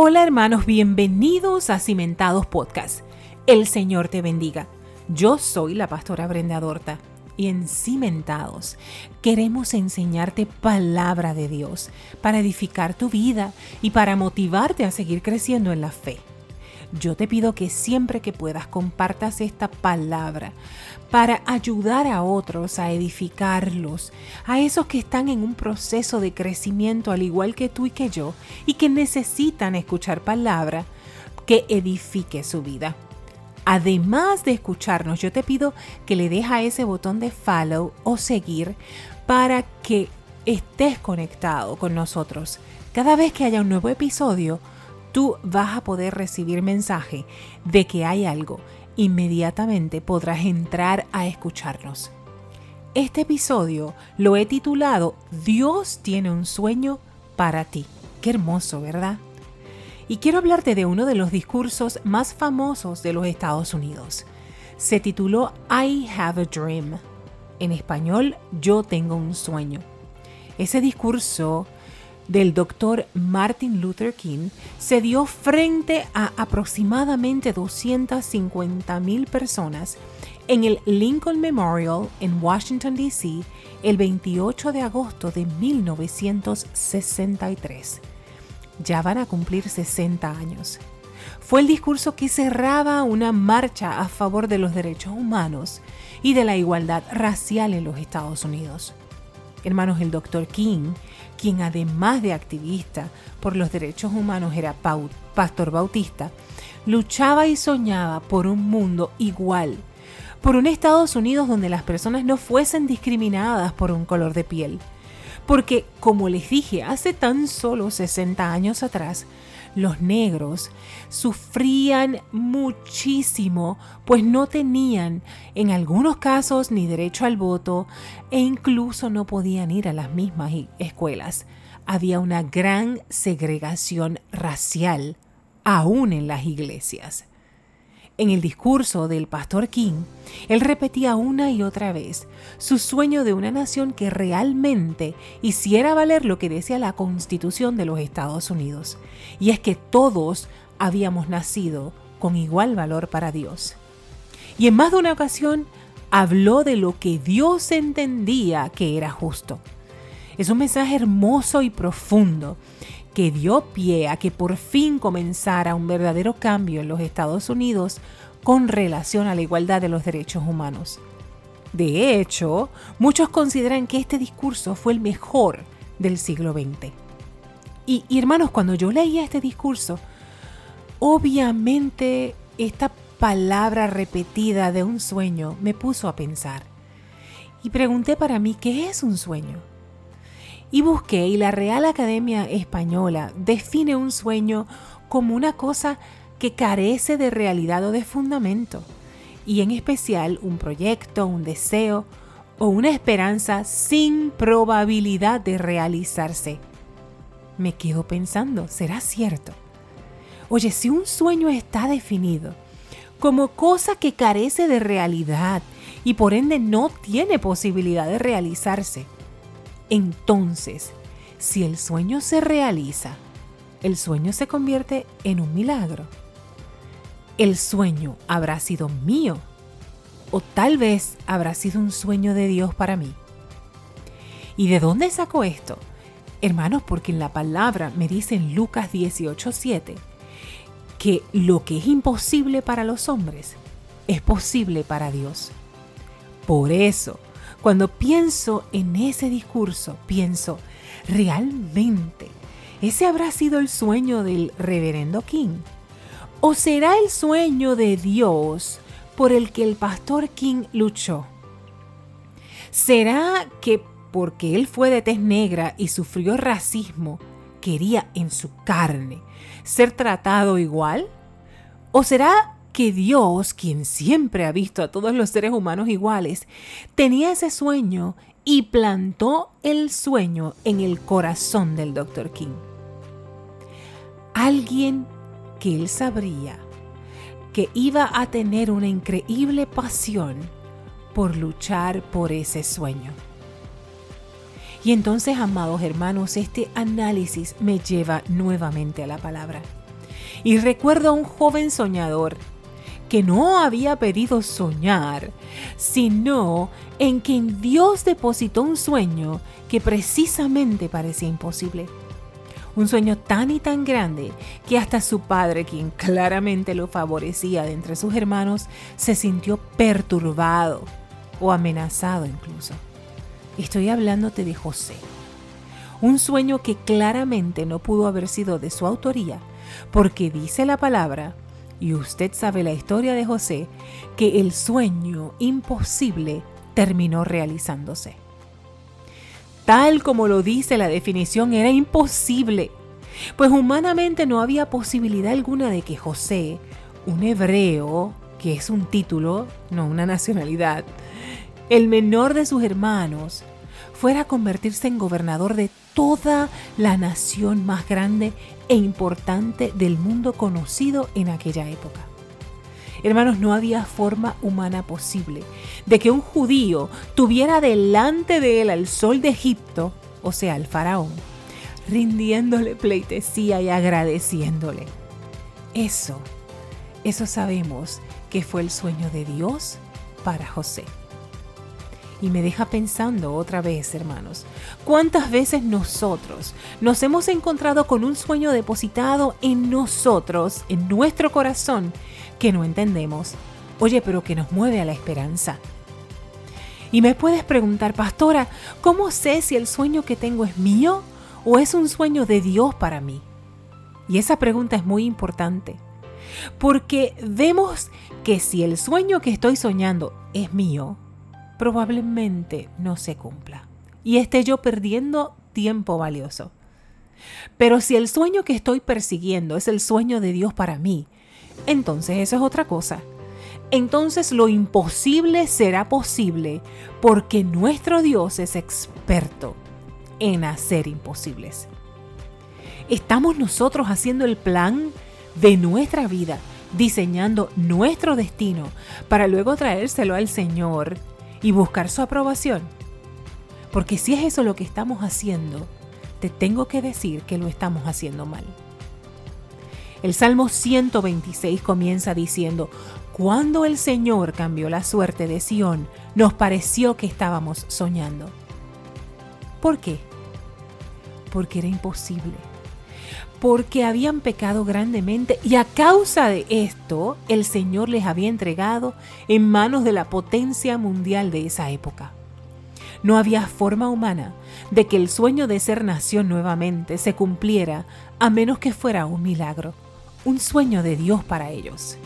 Hola hermanos, bienvenidos a Cimentados Podcast. El Señor te bendiga. Yo soy la pastora Brenda Dorta y en Cimentados queremos enseñarte palabra de Dios para edificar tu vida y para motivarte a seguir creciendo en la fe. Yo te pido que siempre que puedas compartas esta palabra para ayudar a otros a edificarlos, a esos que están en un proceso de crecimiento al igual que tú y que yo, y que necesitan escuchar palabra que edifique su vida. Además de escucharnos, yo te pido que le dejes a ese botón de follow o seguir para que estés conectado con nosotros. Cada vez que haya un nuevo episodio, tú vas a poder recibir mensaje de que hay algo inmediatamente podrás entrar a escucharnos. Este episodio lo he titulado Dios tiene un sueño para ti. Qué hermoso, ¿verdad? Y quiero hablarte de uno de los discursos más famosos de los Estados Unidos. Se tituló I Have a Dream. En español, Yo tengo un sueño. Ese discurso del doctor Martin Luther King se dio frente a aproximadamente 250 mil personas en el Lincoln Memorial en Washington, D.C. el 28 de agosto de 1963. Ya van a cumplir 60 años. Fue el discurso que cerraba una marcha a favor de los derechos humanos y de la igualdad racial en los Estados Unidos. Hermanos, el doctor King quien además de activista por los derechos humanos era pastor bautista, luchaba y soñaba por un mundo igual, por un Estados Unidos donde las personas no fuesen discriminadas por un color de piel. Porque, como les dije, hace tan solo 60 años atrás, los negros sufrían muchísimo, pues no tenían en algunos casos ni derecho al voto e incluso no podían ir a las mismas escuelas. Había una gran segregación racial aún en las iglesias. En el discurso del pastor King, él repetía una y otra vez su sueño de una nación que realmente hiciera valer lo que decía la Constitución de los Estados Unidos, y es que todos habíamos nacido con igual valor para Dios. Y en más de una ocasión habló de lo que Dios entendía que era justo. Es un mensaje hermoso y profundo que dio pie a que por fin comenzara un verdadero cambio en los Estados Unidos con relación a la igualdad de los derechos humanos. De hecho, muchos consideran que este discurso fue el mejor del siglo XX. Y, hermanos, cuando yo leía este discurso, obviamente esta palabra repetida de un sueño me puso a pensar. Y pregunté para mí, ¿qué es un sueño? Y busqué y la Real Academia Española define un sueño como una cosa que carece de realidad o de fundamento, y en especial un proyecto, un deseo o una esperanza sin probabilidad de realizarse. Me quedo pensando, ¿será cierto? Oye, si un sueño está definido como cosa que carece de realidad y por ende no tiene posibilidad de realizarse, entonces, si el sueño se realiza, el sueño se convierte en un milagro. El sueño habrá sido mío o tal vez habrá sido un sueño de Dios para mí. ¿Y de dónde saco esto? Hermanos, porque en la palabra me dice en Lucas 18:7 que lo que es imposible para los hombres es posible para Dios. Por eso, cuando pienso en ese discurso, pienso, ¿realmente ese habrá sido el sueño del reverendo King? ¿O será el sueño de Dios por el que el pastor King luchó? ¿Será que porque él fue de tez negra y sufrió racismo, quería en su carne ser tratado igual? ¿O será que Dios, quien siempre ha visto a todos los seres humanos iguales, tenía ese sueño y plantó el sueño en el corazón del Dr. King. Alguien que él sabría que iba a tener una increíble pasión por luchar por ese sueño. Y entonces, amados hermanos, este análisis me lleva nuevamente a la palabra. Y recuerdo a un joven soñador que no había pedido soñar, sino en quien Dios depositó un sueño que precisamente parecía imposible. Un sueño tan y tan grande que hasta su padre, quien claramente lo favorecía de entre sus hermanos, se sintió perturbado o amenazado incluso. Estoy hablándote de José. Un sueño que claramente no pudo haber sido de su autoría, porque dice la palabra, y usted sabe la historia de José, que el sueño imposible terminó realizándose. Tal como lo dice la definición, era imposible, pues humanamente no había posibilidad alguna de que José, un hebreo, que es un título, no una nacionalidad, el menor de sus hermanos, fuera a convertirse en gobernador de toda la nación más grande e importante del mundo conocido en aquella época. Hermanos, no había forma humana posible de que un judío tuviera delante de él al sol de Egipto, o sea, al faraón, rindiéndole pleitesía y agradeciéndole. Eso, eso sabemos que fue el sueño de Dios para José. Y me deja pensando otra vez, hermanos, cuántas veces nosotros nos hemos encontrado con un sueño depositado en nosotros, en nuestro corazón, que no entendemos. Oye, pero que nos mueve a la esperanza. Y me puedes preguntar, pastora, ¿cómo sé si el sueño que tengo es mío o es un sueño de Dios para mí? Y esa pregunta es muy importante, porque vemos que si el sueño que estoy soñando es mío, probablemente no se cumpla y esté yo perdiendo tiempo valioso. Pero si el sueño que estoy persiguiendo es el sueño de Dios para mí, entonces eso es otra cosa. Entonces lo imposible será posible porque nuestro Dios es experto en hacer imposibles. Estamos nosotros haciendo el plan de nuestra vida, diseñando nuestro destino para luego traérselo al Señor y buscar su aprobación. Porque si es eso lo que estamos haciendo, te tengo que decir que lo estamos haciendo mal. El Salmo 126 comienza diciendo, cuando el Señor cambió la suerte de Sión, nos pareció que estábamos soñando. ¿Por qué? Porque era imposible porque habían pecado grandemente y a causa de esto el Señor les había entregado en manos de la potencia mundial de esa época. No había forma humana de que el sueño de ser nación nuevamente se cumpliera a menos que fuera un milagro, un sueño de Dios para ellos.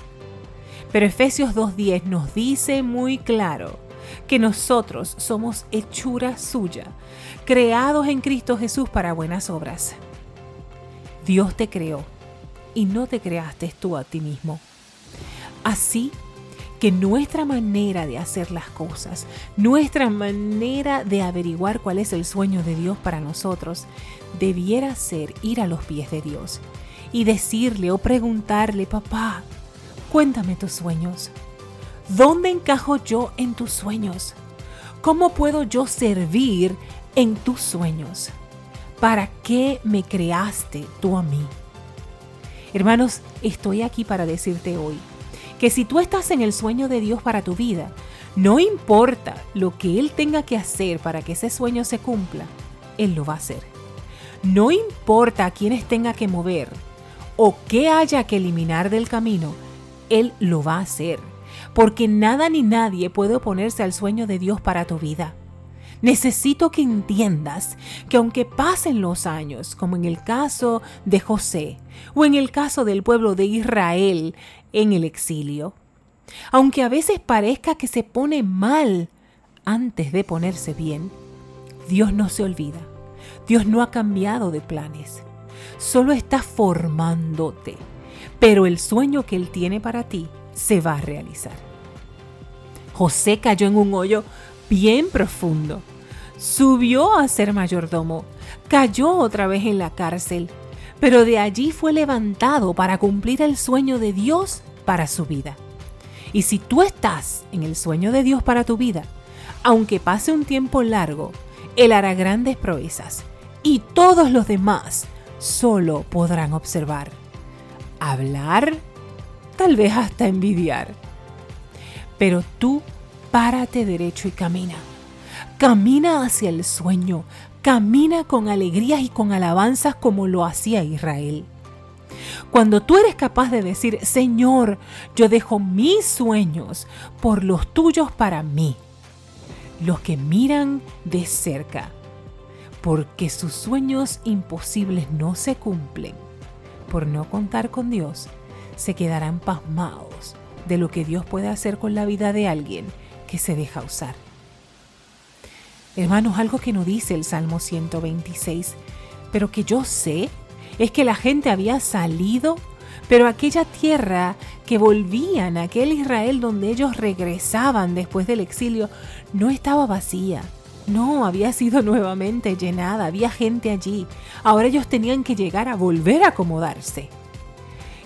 Pero Efesios 2.10 nos dice muy claro que nosotros somos hechura suya, creados en Cristo Jesús para buenas obras Dios te creó y no te creaste tú a ti mismo. Así que nuestra manera de hacer las cosas, nuestra manera de averiguar cuál es el sueño de Dios para nosotros, debiera ser ir a los pies de Dios y decirle o preguntarle, papá, cuéntame tus sueños. ¿Dónde encajo yo en tus sueños? ¿Cómo puedo yo servir en tus sueños? ¿Para qué me creaste tú a mí? Hermanos, estoy aquí para decirte hoy que si tú estás en el sueño de Dios para tu vida, no importa lo que Él tenga que hacer para que ese sueño se cumpla, Él lo va a hacer. No importa a quiénes tenga que mover o qué haya que eliminar del camino, Él lo va a hacer. Porque nada ni nadie puede oponerse al sueño de Dios para tu vida. Necesito que entiendas que aunque pasen los años, como en el caso de José o en el caso del pueblo de Israel en el exilio, aunque a veces parezca que se pone mal antes de ponerse bien, Dios no se olvida. Dios no ha cambiado de planes. Solo está formándote. Pero el sueño que Él tiene para ti se va a realizar. José cayó en un hoyo bien profundo Subió a ser mayordomo, cayó otra vez en la cárcel, pero de allí fue levantado para cumplir el sueño de Dios para su vida. Y si tú estás en el sueño de Dios para tu vida, aunque pase un tiempo largo, Él hará grandes proezas y todos los demás solo podrán observar. hablar, tal vez hasta envidiar. Pero tú párate derecho y camina. Camina hacia el sueño, camina con alegrías y con alabanzas como lo hacía Israel. Cuando tú eres capaz de decir, Señor, yo dejo mis sueños por los tuyos para mí, los que miran de cerca, porque sus sueños imposibles no se cumplen, por no contar con Dios, se quedarán pasmados de lo que Dios puede hacer con la vida de alguien que se deja usar. Hermanos, algo que no dice el Salmo 126, pero que yo sé es que la gente había salido, pero aquella tierra que volvían, aquel Israel donde ellos regresaban después del exilio, no estaba vacía. No, había sido nuevamente llenada, había gente allí. Ahora ellos tenían que llegar a volver a acomodarse.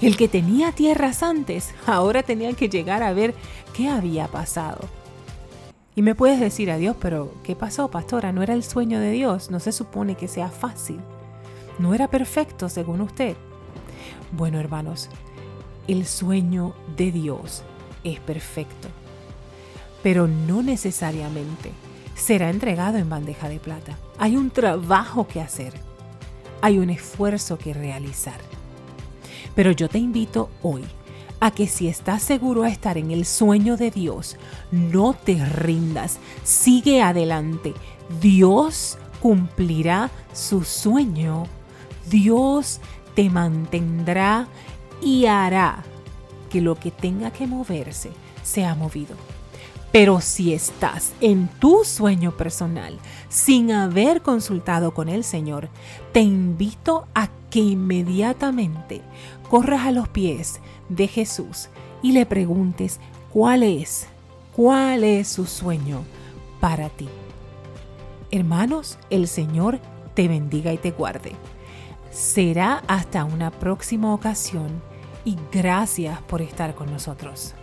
El que tenía tierras antes, ahora tenían que llegar a ver qué había pasado. Y me puedes decir a Dios, pero ¿qué pasó, pastora? No era el sueño de Dios, no se supone que sea fácil. No era perfecto según usted. Bueno, hermanos, el sueño de Dios es perfecto, pero no necesariamente será entregado en bandeja de plata. Hay un trabajo que hacer, hay un esfuerzo que realizar. Pero yo te invito hoy a que si estás seguro a estar en el sueño de Dios, no te rindas, sigue adelante. Dios cumplirá su sueño. Dios te mantendrá y hará que lo que tenga que moverse sea movido. Pero si estás en tu sueño personal sin haber consultado con el Señor, te invito a que inmediatamente corras a los pies de Jesús y le preguntes cuál es, cuál es su sueño para ti. Hermanos, el Señor te bendiga y te guarde. Será hasta una próxima ocasión y gracias por estar con nosotros.